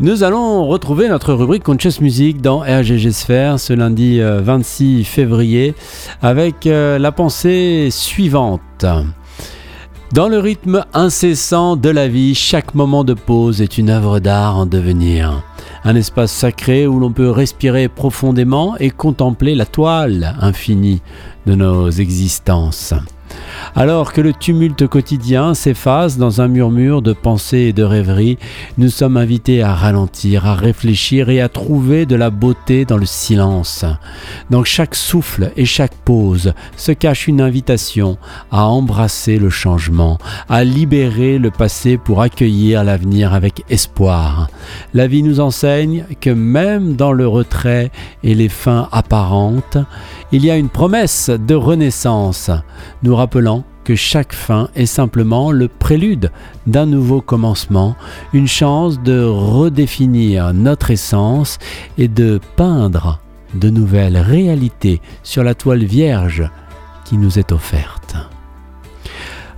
Nous allons retrouver notre rubrique Conscious Music dans RGG Sphere ce lundi 26 euh, février avec euh, la pensée suivante. Dans le rythme incessant de la vie, chaque moment de pause est une œuvre d'art en devenir. Un espace sacré où l'on peut respirer profondément et contempler la toile infinie de nos existences. Alors que le tumulte quotidien s'efface dans un murmure de pensées et de rêveries, nous sommes invités à ralentir, à réfléchir et à trouver de la beauté dans le silence. Dans chaque souffle et chaque pause se cache une invitation à embrasser le changement, à libérer le passé pour accueillir l'avenir avec espoir. La vie nous enseigne que même dans le retrait et les fins apparentes, il y a une promesse de renaissance, nous rappelant que chaque fin est simplement le prélude d'un nouveau commencement, une chance de redéfinir notre essence et de peindre de nouvelles réalités sur la toile vierge qui nous est offerte.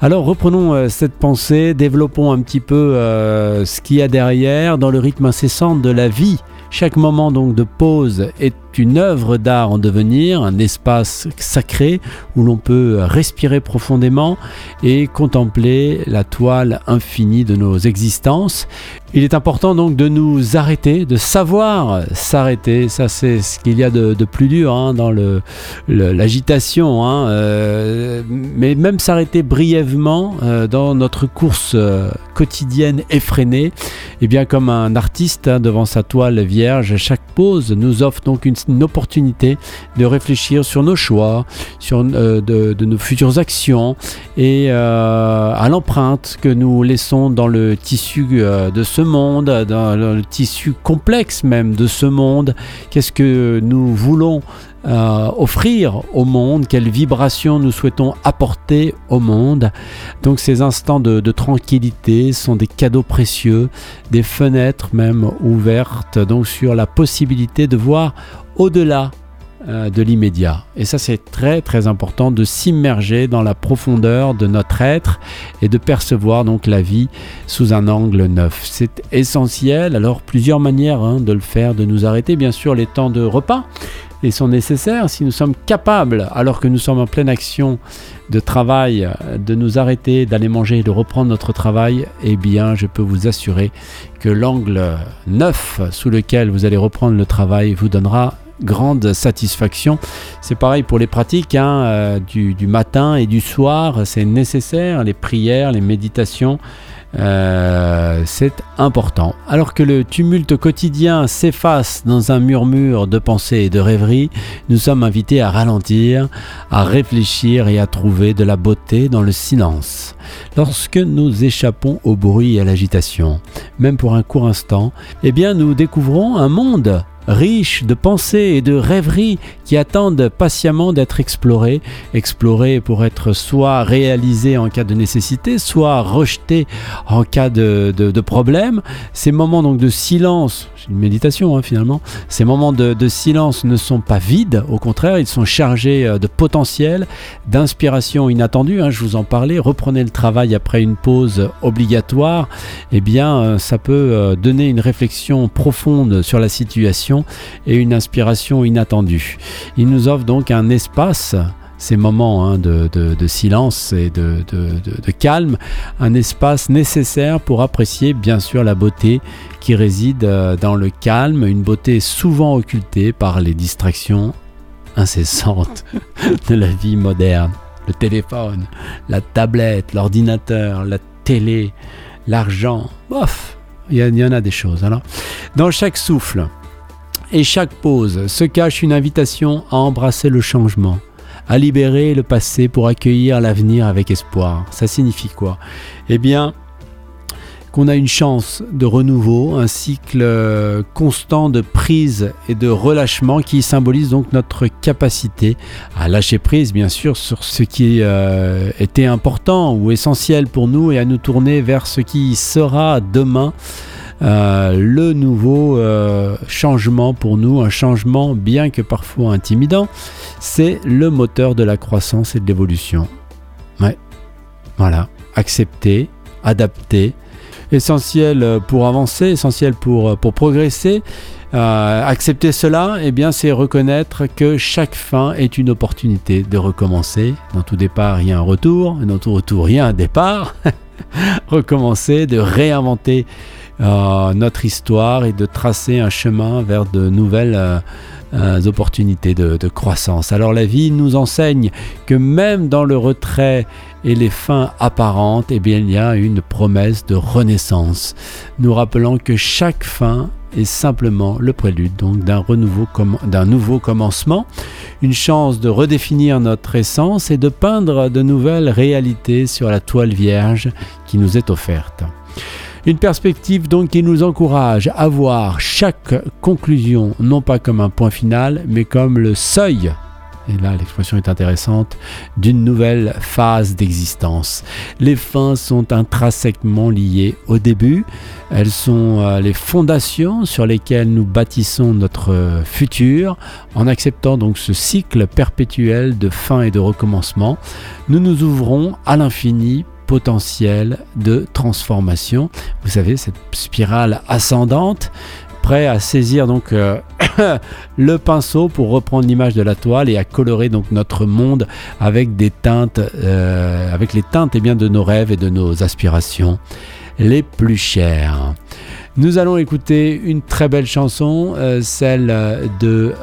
Alors reprenons euh, cette pensée, développons un petit peu euh, ce qu'il y a derrière dans le rythme incessant de la vie. Chaque moment donc de pause est une œuvre d'art en devenir, un espace sacré où l'on peut respirer profondément et contempler la toile infinie de nos existences. Il est important donc de nous arrêter, de savoir s'arrêter. Ça, c'est ce qu'il y a de, plus dur hein, dans l'agitation. Hein, euh, mais même s'arrêter brièvement euh, dans notre course euh, quotidienne effrénée, et eh bien comme un artiste hein, devant sa toile vierge, chaque pause nous offre donc une une opportunité de réfléchir sur nos choix, sur euh, de, nos futures actions et euh, à l'empreinte que nous laissons dans le tissu euh, de ce monde, dans le tissu complexe même de ce monde. Qu'est-ce que nous voulons offrir au monde, quelles vibrations nous souhaitons apporter au monde? Donc ces instants de, de, tranquillité sont des cadeaux précieux, des fenêtres même ouvertes donc sur la possibilité de voir au-delà euh, de l'immédiat. Et ça, c'est très très important de s'immerger dans la profondeur de notre être et de percevoir donc la vie sous un angle neuf. C'est essentiel. Alors, plusieurs manières hein, de le faire, de nous arrêter. Bien sûr, les temps de repas et sont nécessaires si nous sommes capables, alors que nous sommes en pleine action de travail, de nous arrêter, d'aller manger de reprendre notre travail, eh bien, je peux vous assurer que l'angle neuf sous lequel vous allez reprendre le travail vous donnera grande satisfaction. C'est pareil pour les pratiques hein, euh, du, matin et du soir, c'est nécessaire, les prières, les méditations. Euh, c'est important. Alors que le tumulte quotidien s'efface dans un murmure de pensées et de rêveries, nous sommes invités à ralentir, à réfléchir et à trouver de la beauté dans le silence. Lorsque nous échappons au bruit et à l'agitation, même pour un court instant, eh bien nous découvrons un monde riche de pensées et de rêveries qui attendent patiemment d'être explorées, explorées pour être soit réalisées en cas de nécessité, soit rejetées en cas de, problème. Ces moments donc de silence, une méditation hein, finalement, ces moments de, silence ne sont pas vides, au contraire, ils sont chargés euh, de potentiel, d'inspiration inattendue. Hein, je vous en parlais, reprenez le travail après une pause obligatoire, eh bien euh, ça peut euh, donner une réflexion profonde sur la situation et une inspiration inattendue. Il nous offre donc un espace ces moments hein, de, silence et de, calme, un espace nécessaire pour apprécier bien sûr la beauté qui réside euh, dans le calme, une beauté souvent occultée par les distractions incessantes de la vie moderne. Le téléphone, la tablette, l'ordinateur, la télé, l'argent, bof, il y, en a des choses. Alors, dans chaque souffle, et chaque pause se cache une invitation à embrasser le changement, à libérer le passé pour accueillir l'avenir avec espoir. Ça signifie quoi? Eh bien, qu'on a une chance de renouveau, un cycle constant de prise et de relâchement qui symbolise donc notre capacité à lâcher prise bien sûr sur ce qui euh, était important ou essentiel pour nous et à nous tourner vers ce qui sera demain euh, le nouveau euh, changement pour nous, un changement bien que parfois intimidant, c'est le moteur de la croissance et de l'évolution. Voilà, accepter, adapter, Essentiel pour avancer, essentiel pour, pour progresser. Euh, accepter cela, eh bien, c'est reconnaître que chaque fin est une opportunité de recommencer. Dans tout départ, il y a un retour. Dans tout retour, il y a un départ. recommencer, de réinventer euh, notre histoire et de tracer un chemin vers de nouvelles euh, opportunités de, croissance. Alors la vie nous enseigne que même dans le retrait et les fins apparentes, eh bien, il y a une promesse de renaissance. Nous rappelons que chaque fin est simplement le prélude donc d'un renouveau d'un nouveau commencement, une chance de redéfinir notre essence et de peindre de nouvelles réalités sur la toile vierge qui nous est offerte. Une perspective donc qui nous encourage à voir chaque conclusion non pas comme un point final, mais comme le seuil et là l'expression est intéressante, d'une nouvelle phase d'existence. Les fins sont intrinsèquement liées au début, elles sont euh, les fondations sur lesquelles nous bâtissons notre futur. En acceptant donc ce cycle perpétuel de fin et de recommencement, nous nous ouvrons à l'infini potentiel de transformation. Vous savez, cette spirale ascendante prêt à saisir donc euh, le pinceau pour reprendre l'image de la toile et à colorer donc notre monde avec des teintes, euh, avec les teintes eh bien, de nos rêves et de nos aspirations les plus chères. Nous allons écouter une très belle chanson, euh, celle de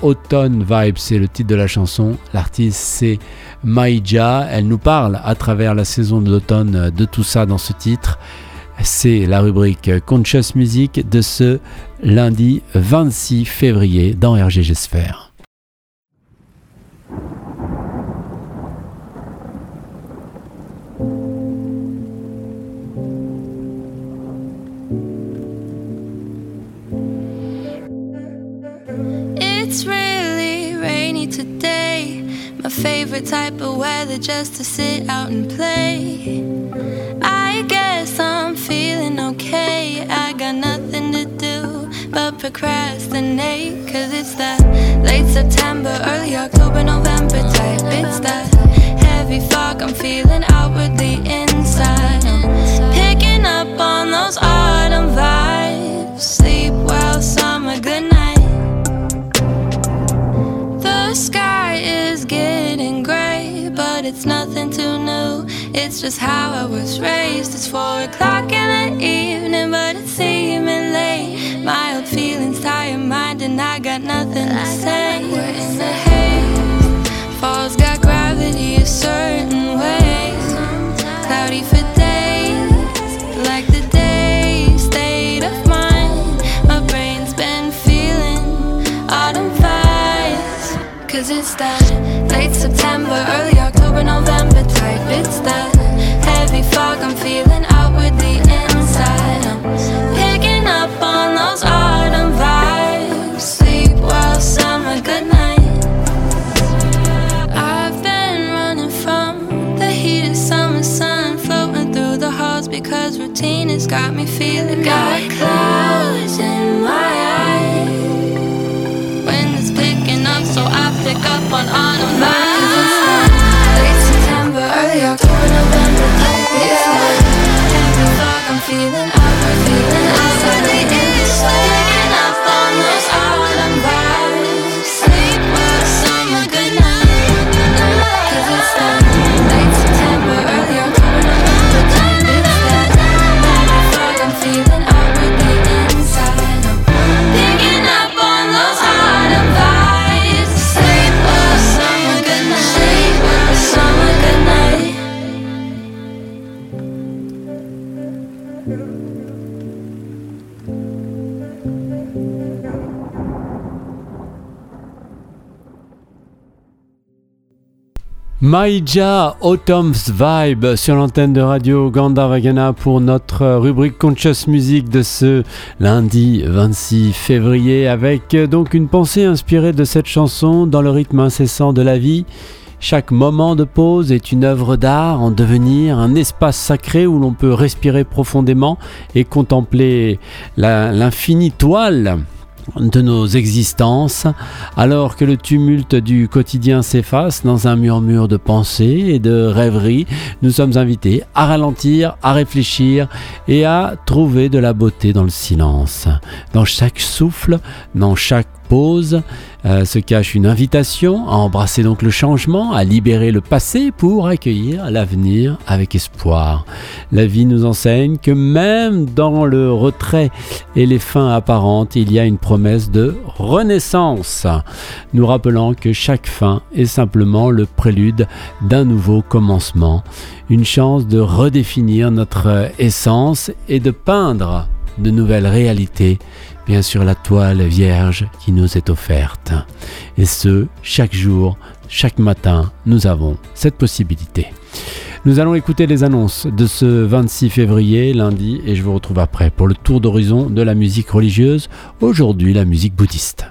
Autumn Vibe, c'est le titre de la chanson. L'artiste c'est Maïja, elle nous parle à travers la saison de l'automne de tout ça dans ce titre. C'est la rubrique Conscious Music de ce lundi 26 février dans RGG Sphere. Favorite type of weather just to sit out and play. I guess I'm feeling okay. I got nothing to do but procrastinate. Cause it's that late September, early October, November type. It's that heavy fog I'm feeling outwardly inside. Just how I was raised. It's four o'clock in the evening, but it's seeming late. My old feelings your mind, and I got nothing to say. We're in the because routine has got me feeling. Got clouds in my eyes. Wind is picking up, so I pick up on vibes. Maïja Autumn's Vibe sur l'antenne de radio Gandharvagana pour notre rubrique Conscious Music de ce lundi 26 février avec donc une pensée inspirée de cette chanson dans le rythme incessant de la vie. Chaque moment de pause est une œuvre d'art en devenir, un espace sacré où l'on peut respirer profondément et contempler l'infinie toile de nos existences, alors que le tumulte du quotidien s'efface dans un murmure de pensées et de rêveries, nous sommes invités à ralentir, à réfléchir et à trouver de la beauté dans le silence. Dans chaque souffle, dans chaque euh, se cache une invitation à embrasser donc le changement, à libérer le passé pour accueillir l'avenir avec espoir. La vie nous enseigne que même dans le retrait et les fins apparentes, il y a une promesse de renaissance, nous rappelant que chaque fin est simplement le prélude d'un nouveau commencement, une chance de redéfinir notre essence et de peindre de nouvelles réalités bien sûr la toile vierge qui nous est offerte. Et ce, chaque jour, chaque matin, nous avons cette possibilité. Nous allons écouter les annonces de ce 26 février, lundi, et je vous retrouve après pour le tour d'horizon de la musique religieuse, aujourd'hui la musique bouddhiste.